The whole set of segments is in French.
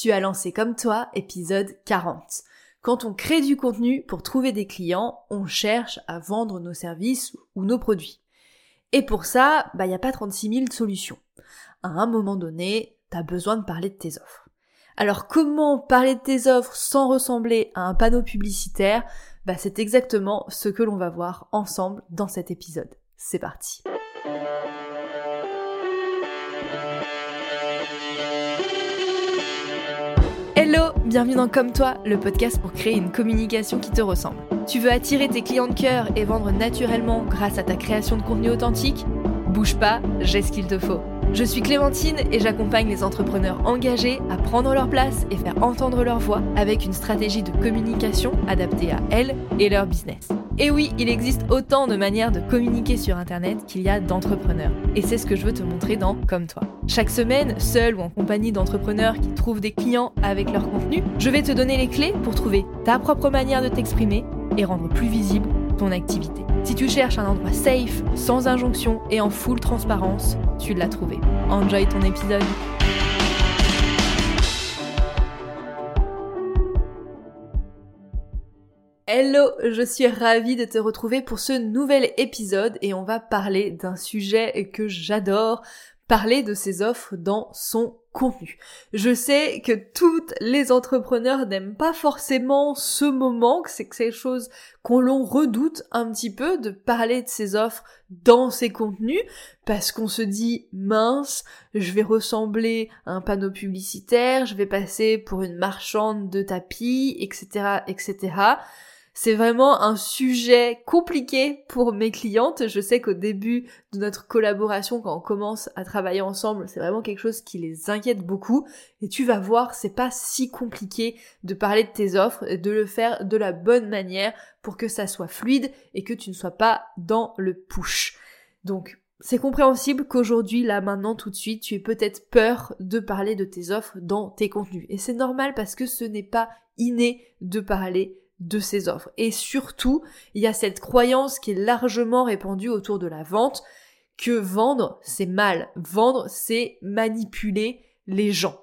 Tu as lancé comme toi, épisode 40. Quand on crée du contenu pour trouver des clients, on cherche à vendre nos services ou nos produits. Et pour ça, bah, il n'y a pas 36 000 solutions. À un moment donné, t'as besoin de parler de tes offres. Alors comment parler de tes offres sans ressembler à un panneau publicitaire? Bah c'est exactement ce que l'on va voir ensemble dans cet épisode. C'est parti. Bienvenue dans Comme toi, le podcast pour créer une communication qui te ressemble. Tu veux attirer tes clients de cœur et vendre naturellement grâce à ta création de contenu authentique? Bouge pas, j'ai ce qu'il te faut. Je suis Clémentine et j'accompagne les entrepreneurs engagés à prendre leur place et faire entendre leur voix avec une stratégie de communication adaptée à elles et leur business. Et oui, il existe autant de manières de communiquer sur Internet qu'il y a d'entrepreneurs. Et c'est ce que je veux te montrer dans Comme toi. Chaque semaine, seul ou en compagnie d'entrepreneurs qui trouvent des clients avec leur contenu, je vais te donner les clés pour trouver ta propre manière de t'exprimer et rendre plus visible ton activité. Si tu cherches un endroit safe, sans injonction et en full transparence, tu l'as trouvé. Enjoy ton épisode. Hello, je suis ravie de te retrouver pour ce nouvel épisode et on va parler d'un sujet que j'adore, parler de ses offres dans son contenu. Je sais que toutes les entrepreneurs n'aiment pas forcément ce moment, que c'est quelque chose qu'on l'on redoute un petit peu de parler de ses offres dans ses contenus, parce qu'on se dit mince, je vais ressembler à un panneau publicitaire, je vais passer pour une marchande de tapis, etc., etc. C'est vraiment un sujet compliqué pour mes clientes. Je sais qu'au début de notre collaboration, quand on commence à travailler ensemble, c'est vraiment quelque chose qui les inquiète beaucoup. Et tu vas voir, c'est pas si compliqué de parler de tes offres et de le faire de la bonne manière pour que ça soit fluide et que tu ne sois pas dans le push. Donc, c'est compréhensible qu'aujourd'hui, là, maintenant, tout de suite, tu aies peut-être peur de parler de tes offres dans tes contenus. Et c'est normal parce que ce n'est pas inné de parler de ces offres. Et surtout, il y a cette croyance qui est largement répandue autour de la vente que vendre, c'est mal. Vendre, c'est manipuler les gens.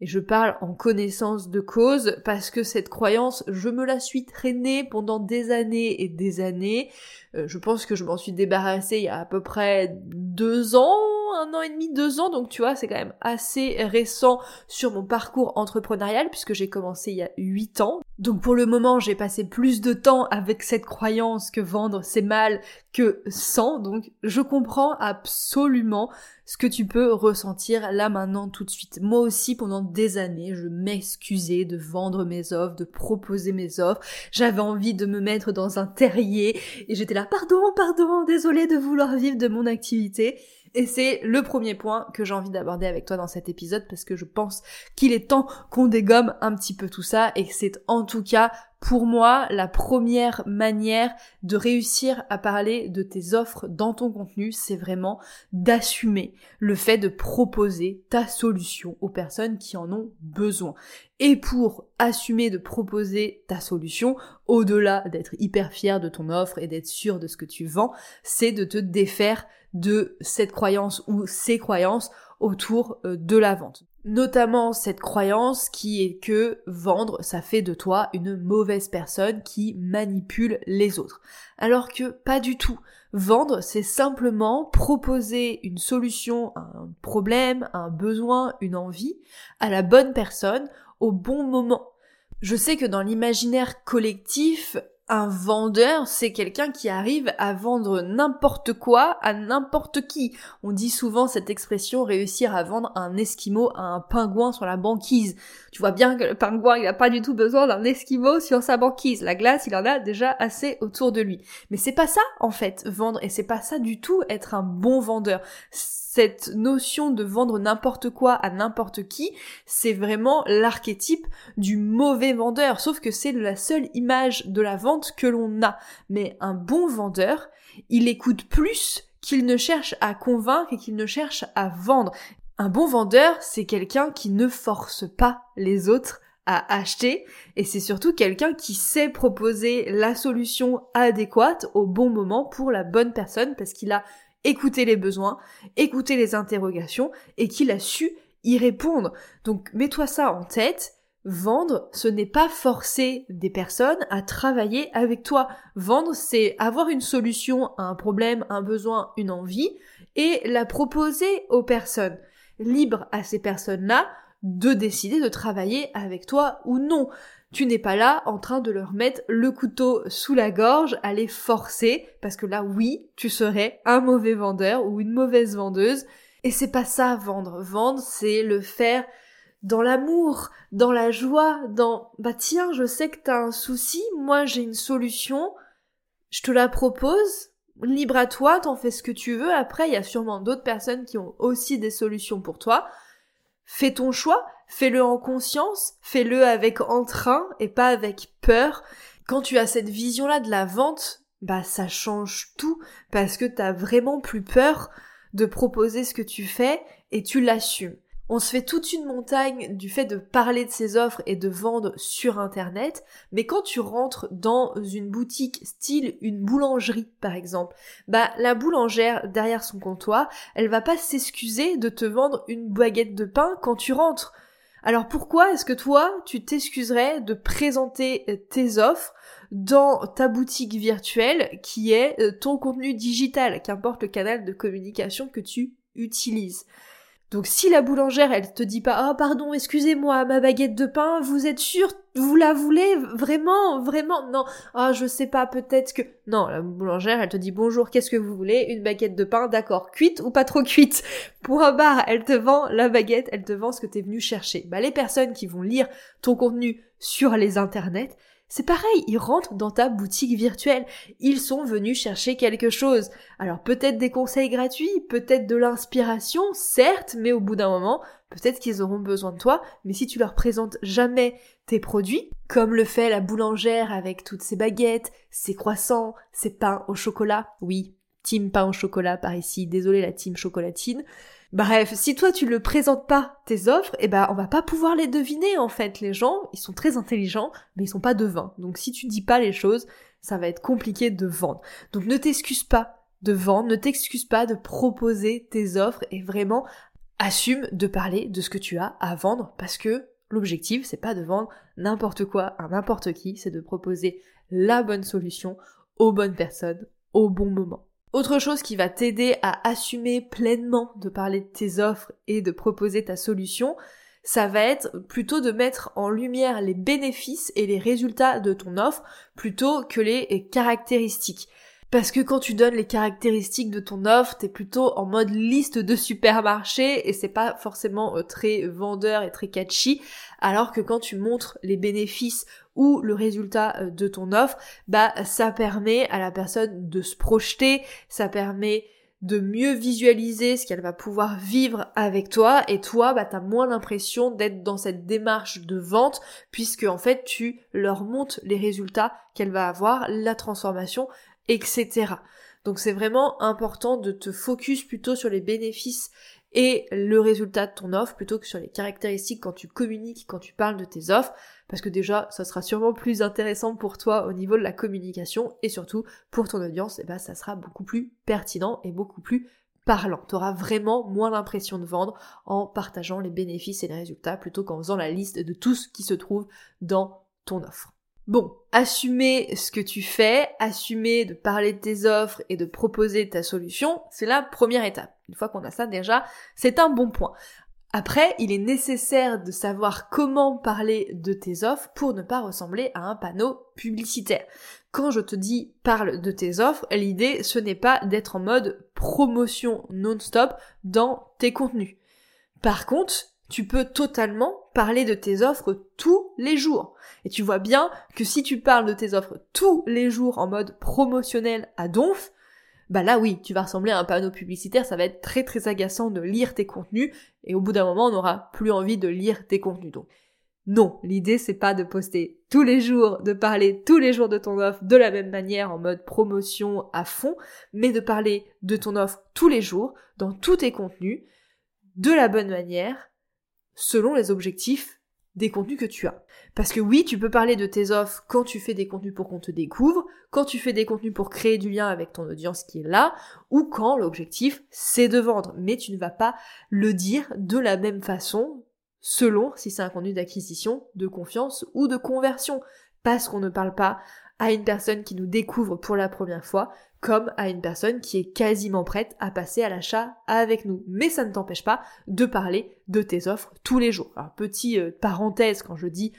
Et je parle en connaissance de cause parce que cette croyance, je me la suis traînée pendant des années et des années. Euh, je pense que je m'en suis débarrassée il y a à peu près deux ans, un an et demi, deux ans, donc tu vois, c'est quand même assez récent sur mon parcours entrepreneurial puisque j'ai commencé il y a huit ans. Donc pour le moment, j'ai passé plus de temps avec cette croyance que vendre c'est mal que sans, donc je comprends absolument ce que tu peux ressentir là maintenant tout de suite. Moi aussi, pendant des années, je m'excusais de vendre mes offres, de proposer mes offres. J'avais envie de me mettre dans un terrier et j'étais là, pardon, pardon, désolé de vouloir vivre de mon activité. Et c'est le premier point que j'ai envie d'aborder avec toi dans cet épisode parce que je pense qu'il est temps qu'on dégomme un petit peu tout ça et que c'est en tout cas pour moi la première manière de réussir à parler de tes offres dans ton contenu, c'est vraiment d'assumer le fait de proposer ta solution aux personnes qui en ont besoin. Et pour assumer de proposer ta solution, au-delà d'être hyper fier de ton offre et d'être sûr de ce que tu vends, c'est de te défaire de cette croyance ou ces croyances autour euh, de la vente. Notamment cette croyance qui est que vendre, ça fait de toi une mauvaise personne qui manipule les autres. Alors que pas du tout. Vendre, c'est simplement proposer une solution un problème, un besoin, une envie à la bonne personne au bon moment. Je sais que dans l'imaginaire collectif, un vendeur, c'est quelqu'un qui arrive à vendre n'importe quoi à n'importe qui. On dit souvent cette expression réussir à vendre un esquimau à un pingouin sur la banquise. Tu vois bien que le pingouin, il a pas du tout besoin d'un esquimau sur sa banquise. La glace, il en a déjà assez autour de lui. Mais c'est pas ça, en fait, vendre, et c'est pas ça du tout être un bon vendeur cette notion de vendre n'importe quoi à n'importe qui, c'est vraiment l'archétype du mauvais vendeur, sauf que c'est la seule image de la vente que l'on a. Mais un bon vendeur, il écoute plus qu'il ne cherche à convaincre et qu'il ne cherche à vendre. Un bon vendeur, c'est quelqu'un qui ne force pas les autres à acheter et c'est surtout quelqu'un qui sait proposer la solution adéquate au bon moment pour la bonne personne parce qu'il a écouter les besoins, écouter les interrogations et qu'il a su y répondre. Donc mets-toi ça en tête. Vendre, ce n'est pas forcer des personnes à travailler avec toi. Vendre, c'est avoir une solution à un problème, un besoin, une envie, et la proposer aux personnes. Libre à ces personnes-là de décider de travailler avec toi ou non. Tu n'es pas là en train de leur mettre le couteau sous la gorge, à les forcer, parce que là, oui, tu serais un mauvais vendeur ou une mauvaise vendeuse. Et c'est pas ça vendre. Vendre, c'est le faire dans l'amour, dans la joie, dans bah tiens, je sais que t'as un souci, moi j'ai une solution, je te la propose, libre à toi, t'en fais ce que tu veux. Après, il y a sûrement d'autres personnes qui ont aussi des solutions pour toi. Fais ton choix, fais-le en conscience, fais-le avec entrain et pas avec peur. Quand tu as cette vision-là de la vente, bah ça change tout parce que t'as vraiment plus peur de proposer ce que tu fais et tu l'assumes. On se fait toute une montagne du fait de parler de ses offres et de vendre sur internet, mais quand tu rentres dans une boutique style une boulangerie par exemple, bah la boulangère derrière son comptoir, elle va pas s'excuser de te vendre une baguette de pain quand tu rentres. Alors pourquoi est-ce que toi, tu t'excuserais de présenter euh, tes offres dans ta boutique virtuelle qui est euh, ton contenu digital, qu'importe le canal de communication que tu utilises? Donc si la boulangère, elle te dit pas, oh pardon, excusez-moi, ma baguette de pain, vous êtes sûr, vous la voulez vraiment, vraiment, non, ah je sais pas, peut-être que, non, la boulangère, elle te dit bonjour, qu'est-ce que vous voulez, une baguette de pain, d'accord, cuite ou pas trop cuite, pour un bar, elle te vend la baguette, elle te vend ce que t'es venu chercher. Bah les personnes qui vont lire ton contenu sur les internets, c'est pareil, ils rentrent dans ta boutique virtuelle. Ils sont venus chercher quelque chose. Alors peut-être des conseils gratuits, peut-être de l'inspiration, certes, mais au bout d'un moment, peut-être qu'ils auront besoin de toi, mais si tu leur présentes jamais tes produits, comme le fait la boulangère avec toutes ses baguettes, ses croissants, ses pains au chocolat, oui, team pain au chocolat par ici, désolé la team chocolatine, Bref, si toi tu ne présentes pas tes offres, eh ben on va pas pouvoir les deviner en fait. Les gens, ils sont très intelligents, mais ils sont pas devins. Donc si tu dis pas les choses, ça va être compliqué de vendre. Donc ne t'excuse pas de vendre, ne t'excuse pas de proposer tes offres et vraiment assume de parler de ce que tu as à vendre parce que l'objectif c'est pas de vendre n'importe quoi à n'importe qui, c'est de proposer la bonne solution aux bonnes personnes au bon moment. Autre chose qui va t'aider à assumer pleinement de parler de tes offres et de proposer ta solution, ça va être plutôt de mettre en lumière les bénéfices et les résultats de ton offre plutôt que les caractéristiques. Parce que quand tu donnes les caractéristiques de ton offre, t'es plutôt en mode liste de supermarché et c'est pas forcément euh, très vendeur et très catchy. Alors que quand tu montres les bénéfices ou le résultat euh, de ton offre, bah ça permet à la personne de se projeter, ça permet de mieux visualiser ce qu'elle va pouvoir vivre avec toi et toi bah t'as moins l'impression d'être dans cette démarche de vente puisque en fait tu leur montres les résultats qu'elle va avoir, la transformation etc. Donc c'est vraiment important de te focus plutôt sur les bénéfices et le résultat de ton offre plutôt que sur les caractéristiques quand tu communiques, quand tu parles de tes offres, parce que déjà ça sera sûrement plus intéressant pour toi au niveau de la communication et surtout pour ton audience, et eh ben ça sera beaucoup plus pertinent et beaucoup plus parlant. Tu auras vraiment moins l'impression de vendre en partageant les bénéfices et les résultats plutôt qu'en faisant la liste de tout ce qui se trouve dans ton offre. Bon, assumer ce que tu fais, assumer de parler de tes offres et de proposer ta solution, c'est la première étape. Une fois qu'on a ça déjà, c'est un bon point. Après, il est nécessaire de savoir comment parler de tes offres pour ne pas ressembler à un panneau publicitaire. Quand je te dis parle de tes offres, l'idée ce n'est pas d'être en mode promotion non-stop dans tes contenus. Par contre, tu peux totalement parler de tes offres tous les jours. Et tu vois bien que si tu parles de tes offres tous les jours en mode promotionnel à donf, bah là oui, tu vas ressembler à un panneau publicitaire, ça va être très très agaçant de lire tes contenus, et au bout d'un moment on n'aura plus envie de lire tes contenus. Donc non, l'idée c'est pas de poster tous les jours, de parler tous les jours de ton offre de la même manière en mode promotion à fond, mais de parler de ton offre tous les jours, dans tous tes contenus, de la bonne manière, selon les objectifs des contenus que tu as. Parce que oui, tu peux parler de tes offres quand tu fais des contenus pour qu'on te découvre, quand tu fais des contenus pour créer du lien avec ton audience qui est là, ou quand l'objectif c'est de vendre. Mais tu ne vas pas le dire de la même façon selon si c'est un contenu d'acquisition, de confiance ou de conversion. Parce qu'on ne parle pas à une personne qui nous découvre pour la première fois, comme à une personne qui est quasiment prête à passer à l'achat avec nous. Mais ça ne t'empêche pas de parler de tes offres tous les jours. Alors, petit euh, parenthèse, quand je dis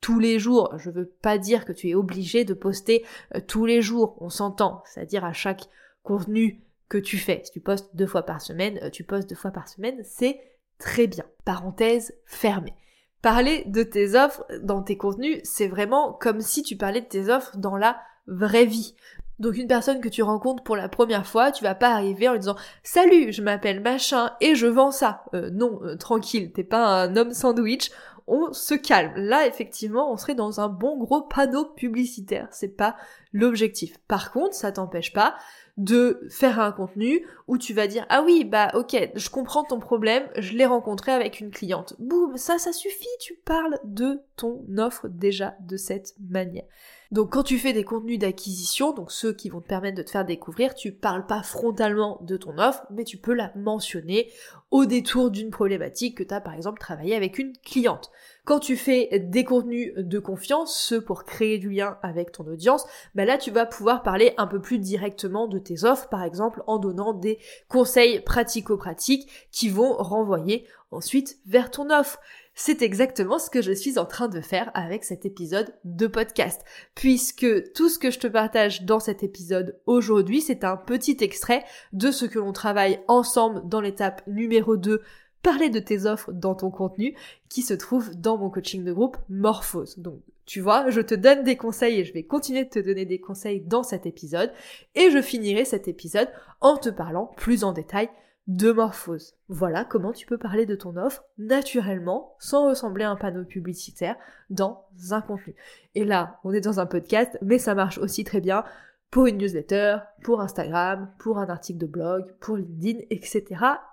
tous les jours, je veux pas dire que tu es obligé de poster euh, tous les jours, on s'entend, c'est-à-dire à chaque contenu que tu fais. Si tu postes deux fois par semaine, euh, tu postes deux fois par semaine, c'est très bien. Parenthèse fermée. Parler de tes offres dans tes contenus, c'est vraiment comme si tu parlais de tes offres dans la vraie vie. Donc une personne que tu rencontres pour la première fois, tu vas pas arriver en lui disant Salut, je m'appelle machin et je vends ça. Euh, non, euh, tranquille, t'es pas un homme sandwich. On se calme. Là, effectivement, on serait dans un bon gros panneau publicitaire. C'est pas l'objectif. Par contre, ça t'empêche pas de faire un contenu où tu vas dire ah oui bah ok je comprends ton problème je l'ai rencontré avec une cliente boum ça ça suffit tu parles de ton offre déjà de cette manière donc quand tu fais des contenus d'acquisition, donc ceux qui vont te permettre de te faire découvrir, tu parles pas frontalement de ton offre, mais tu peux la mentionner au détour d'une problématique que tu as par exemple travaillé avec une cliente. Quand tu fais des contenus de confiance, ceux pour créer du lien avec ton audience, ben là tu vas pouvoir parler un peu plus directement de tes offres, par exemple en donnant des conseils pratico-pratiques qui vont renvoyer ensuite vers ton offre. C'est exactement ce que je suis en train de faire avec cet épisode de podcast, puisque tout ce que je te partage dans cet épisode aujourd'hui, c'est un petit extrait de ce que l'on travaille ensemble dans l'étape numéro 2 parler de tes offres dans ton contenu qui se trouve dans mon coaching de groupe Morphose. Donc tu vois, je te donne des conseils et je vais continuer de te donner des conseils dans cet épisode et je finirai cet épisode en te parlant plus en détail de morphose. Voilà comment tu peux parler de ton offre naturellement, sans ressembler à un panneau publicitaire, dans un contenu. Et là, on est dans un podcast, mais ça marche aussi très bien pour une newsletter, pour Instagram, pour un article de blog, pour LinkedIn, etc.,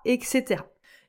etc.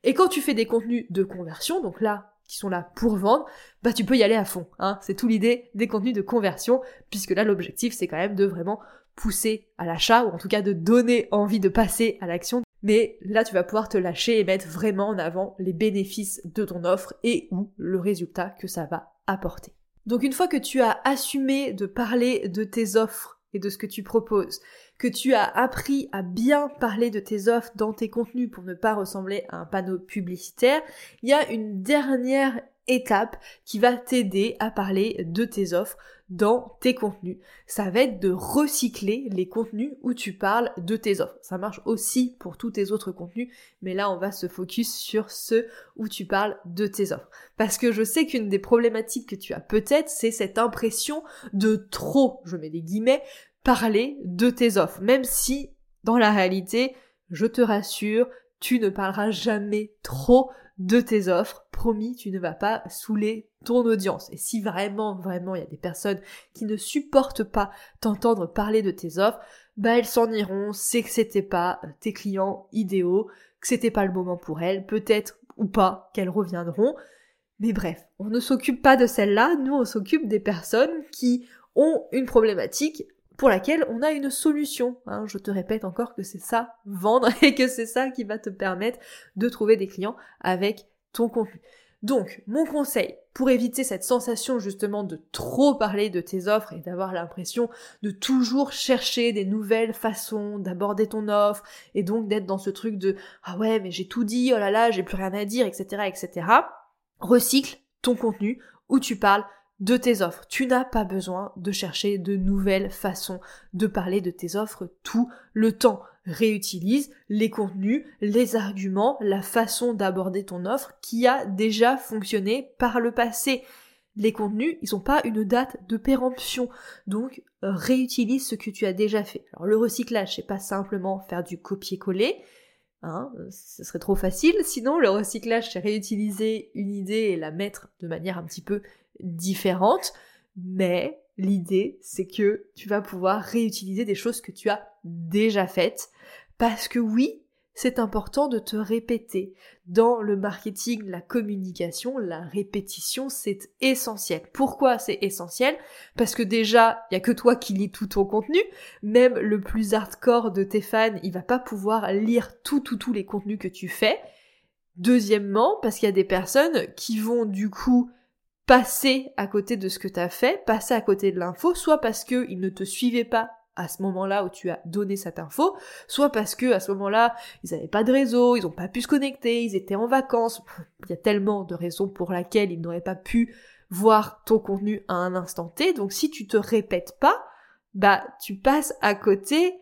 Et quand tu fais des contenus de conversion, donc là, qui sont là pour vendre, bah tu peux y aller à fond. Hein. C'est tout l'idée des contenus de conversion, puisque là l'objectif c'est quand même de vraiment pousser à l'achat, ou en tout cas de donner envie de passer à l'action mais là, tu vas pouvoir te lâcher et mettre vraiment en avant les bénéfices de ton offre et ou le résultat que ça va apporter. Donc une fois que tu as assumé de parler de tes offres et de ce que tu proposes, que tu as appris à bien parler de tes offres dans tes contenus pour ne pas ressembler à un panneau publicitaire, il y a une dernière étape qui va t'aider à parler de tes offres dans tes contenus. Ça va être de recycler les contenus où tu parles de tes offres. Ça marche aussi pour tous tes autres contenus, mais là on va se focus sur ceux où tu parles de tes offres. Parce que je sais qu'une des problématiques que tu as peut-être, c'est cette impression de trop, je mets des guillemets, parler de tes offres. Même si, dans la réalité, je te rassure, tu ne parleras jamais trop de tes offres. Promis, tu ne vas pas saouler ton audience. Et si vraiment, vraiment, il y a des personnes qui ne supportent pas t'entendre parler de tes offres, bah elles s'en iront, c'est que c'était pas tes clients idéaux, que c'était pas le moment pour elles, peut-être ou pas qu'elles reviendront. Mais bref, on ne s'occupe pas de celles-là, nous on s'occupe des personnes qui ont une problématique pour laquelle on a une solution. Hein. Je te répète encore que c'est ça, vendre, et que c'est ça qui va te permettre de trouver des clients avec ton contenu. Donc, mon conseil, pour éviter cette sensation justement de trop parler de tes offres et d'avoir l'impression de toujours chercher des nouvelles façons d'aborder ton offre et donc d'être dans ce truc de ah ouais mais j'ai tout dit, oh là là, j'ai plus rien à dire, etc., etc. Recycle ton contenu où tu parles de tes offres. Tu n'as pas besoin de chercher de nouvelles façons de parler de tes offres tout le temps. Réutilise les contenus, les arguments, la façon d'aborder ton offre qui a déjà fonctionné par le passé. Les contenus, ils n'ont pas une date de péremption. Donc, réutilise ce que tu as déjà fait. Alors, le recyclage, c'est pas simplement faire du copier-coller. Hein, ce serait trop facile. Sinon, le recyclage, c'est réutiliser une idée et la mettre de manière un petit peu différentes, mais l'idée c'est que tu vas pouvoir réutiliser des choses que tu as déjà faites, parce que oui, c'est important de te répéter. Dans le marketing, la communication, la répétition, c'est essentiel. Pourquoi c'est essentiel? Parce que déjà, il y a que toi qui lis tout ton contenu. Même le plus hardcore de tes fans, il va pas pouvoir lire tout, tout, tous les contenus que tu fais. Deuxièmement, parce qu'il y a des personnes qui vont du coup passer à côté de ce que tu as fait, passer à côté de l'info, soit parce qu'ils ne te suivaient pas à ce moment-là où tu as donné cette info, soit parce que à ce moment-là, ils n'avaient pas de réseau, ils n'ont pas pu se connecter, ils étaient en vacances. Il y a tellement de raisons pour lesquelles ils n'auraient pas pu voir ton contenu à un instant T. Donc si tu te répètes pas, bah tu passes à côté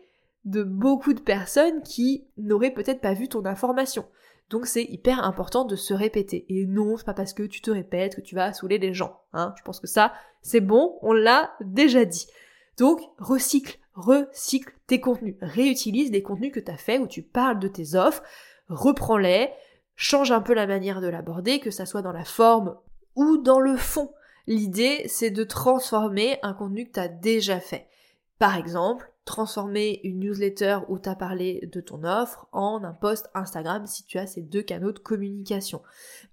de beaucoup de personnes qui n'auraient peut-être pas vu ton information. Donc c'est hyper important de se répéter. Et non, c'est pas parce que tu te répètes que tu vas saouler les gens. Hein. Je pense que ça, c'est bon, on l'a déjà dit. Donc recycle, recycle tes contenus. Réutilise les contenus que tu as fait où tu parles de tes offres, reprends-les, change un peu la manière de l'aborder, que ça soit dans la forme ou dans le fond. L'idée, c'est de transformer un contenu que tu as déjà fait. Par exemple, transformer une newsletter où tu as parlé de ton offre en un post Instagram si tu as ces deux canaux de communication.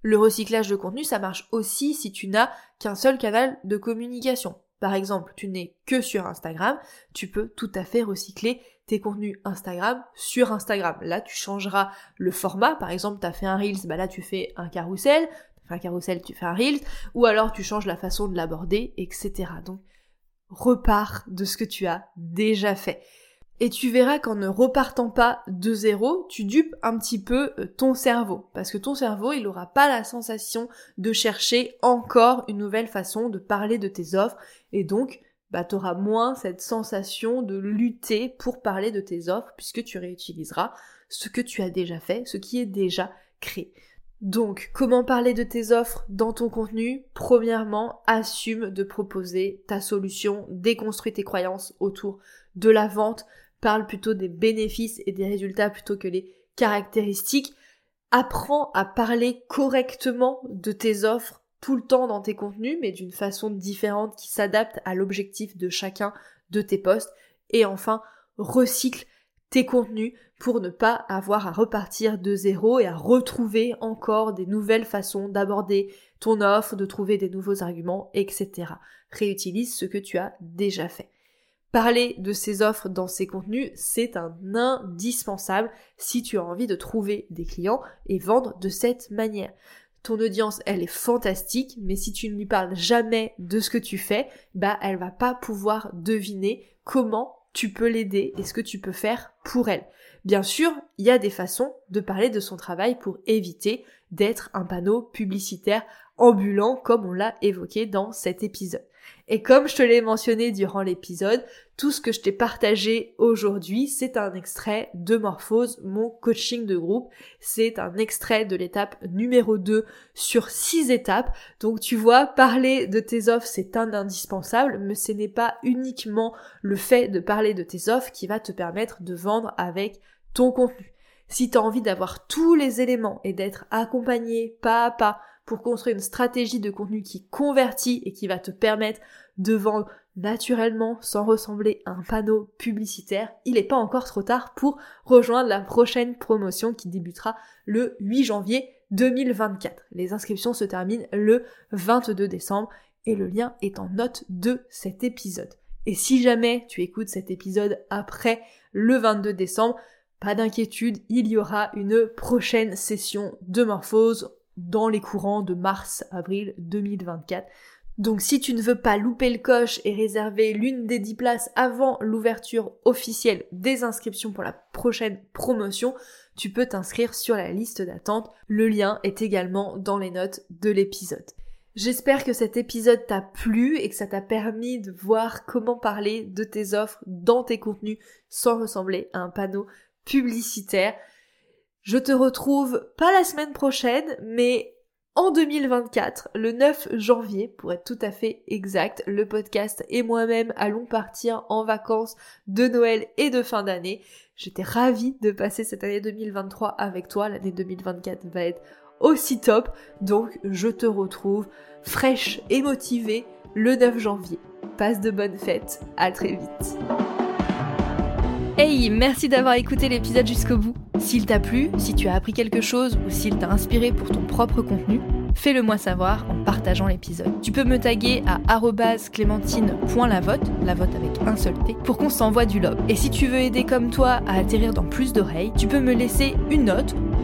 Le recyclage de contenu, ça marche aussi si tu n'as qu'un seul canal de communication. Par exemple, tu n'es que sur Instagram, tu peux tout à fait recycler tes contenus Instagram sur Instagram. Là, tu changeras le format. Par exemple, tu as fait un Reels, bah là, tu fais un carrousel. Tu fais un carrousel, tu fais un Reels. Ou alors, tu changes la façon de l'aborder, etc. Donc, repars de ce que tu as déjà fait. Et tu verras qu'en ne repartant pas de zéro, tu dupes un petit peu euh, ton cerveau. Parce que ton cerveau, il n'aura pas la sensation de chercher encore une nouvelle façon de parler de tes offres. Et donc, bah, tu auras moins cette sensation de lutter pour parler de tes offres puisque tu réutiliseras ce que tu as déjà fait, ce qui est déjà créé. Donc, comment parler de tes offres dans ton contenu? Premièrement, assume de proposer ta solution, déconstruis tes croyances autour de la vente, parle plutôt des bénéfices et des résultats plutôt que les caractéristiques. Apprends à parler correctement de tes offres tout le temps dans tes contenus, mais d'une façon différente qui s'adapte à l'objectif de chacun de tes posts. Et enfin, recycle tes contenus pour ne pas avoir à repartir de zéro et à retrouver encore des nouvelles façons d'aborder ton offre, de trouver des nouveaux arguments, etc. Réutilise ce que tu as déjà fait. Parler de ces offres dans ces contenus, c'est un indispensable si tu as envie de trouver des clients et vendre de cette manière. Ton audience, elle est fantastique, mais si tu ne lui parles jamais de ce que tu fais, bah elle va pas pouvoir deviner comment tu peux l'aider et ce que tu peux faire pour elle. Bien sûr, il y a des façons de parler de son travail pour éviter d'être un panneau publicitaire ambulant comme on l'a évoqué dans cet épisode. Et comme je te l'ai mentionné durant l'épisode, tout ce que je t'ai partagé aujourd'hui, c'est un extrait de Morphose, mon coaching de groupe. C'est un extrait de l'étape numéro 2 sur 6 étapes. Donc tu vois, parler de tes offres, c'est un indispensable, mais ce n'est pas uniquement le fait de parler de tes offres qui va te permettre de vendre avec ton contenu. Si tu as envie d'avoir tous les éléments et d'être accompagné pas à pas pour construire une stratégie de contenu qui convertit et qui va te permettre de vendre naturellement sans ressembler à un panneau publicitaire, il n'est pas encore trop tard pour rejoindre la prochaine promotion qui débutera le 8 janvier 2024. Les inscriptions se terminent le 22 décembre et le lien est en note de cet épisode. Et si jamais tu écoutes cet épisode après le 22 décembre, pas d'inquiétude, il y aura une prochaine session de morphose dans les courants de mars-avril 2024. Donc si tu ne veux pas louper le coche et réserver l'une des 10 places avant l'ouverture officielle des inscriptions pour la prochaine promotion, tu peux t'inscrire sur la liste d'attente. Le lien est également dans les notes de l'épisode. J'espère que cet épisode t'a plu et que ça t'a permis de voir comment parler de tes offres dans tes contenus sans ressembler à un panneau publicitaire. Je te retrouve pas la semaine prochaine, mais en 2024, le 9 janvier, pour être tout à fait exact, le podcast et moi-même allons partir en vacances de Noël et de fin d'année. J'étais ravie de passer cette année 2023 avec toi. L'année 2024 va être aussi top. Donc, je te retrouve fraîche et motivée le 9 janvier. Passe de bonnes fêtes. À très vite. Hey, merci d'avoir écouté l'épisode jusqu'au bout. S'il t'a plu, si tu as appris quelque chose ou s'il t'a inspiré pour ton propre contenu, fais-le moi savoir en partageant l'épisode. Tu peux me taguer à clémentine.lavote, la vote avec un seul T, pour qu'on s'envoie du love. Et si tu veux aider comme toi à atterrir dans plus d'oreilles, tu peux me laisser une note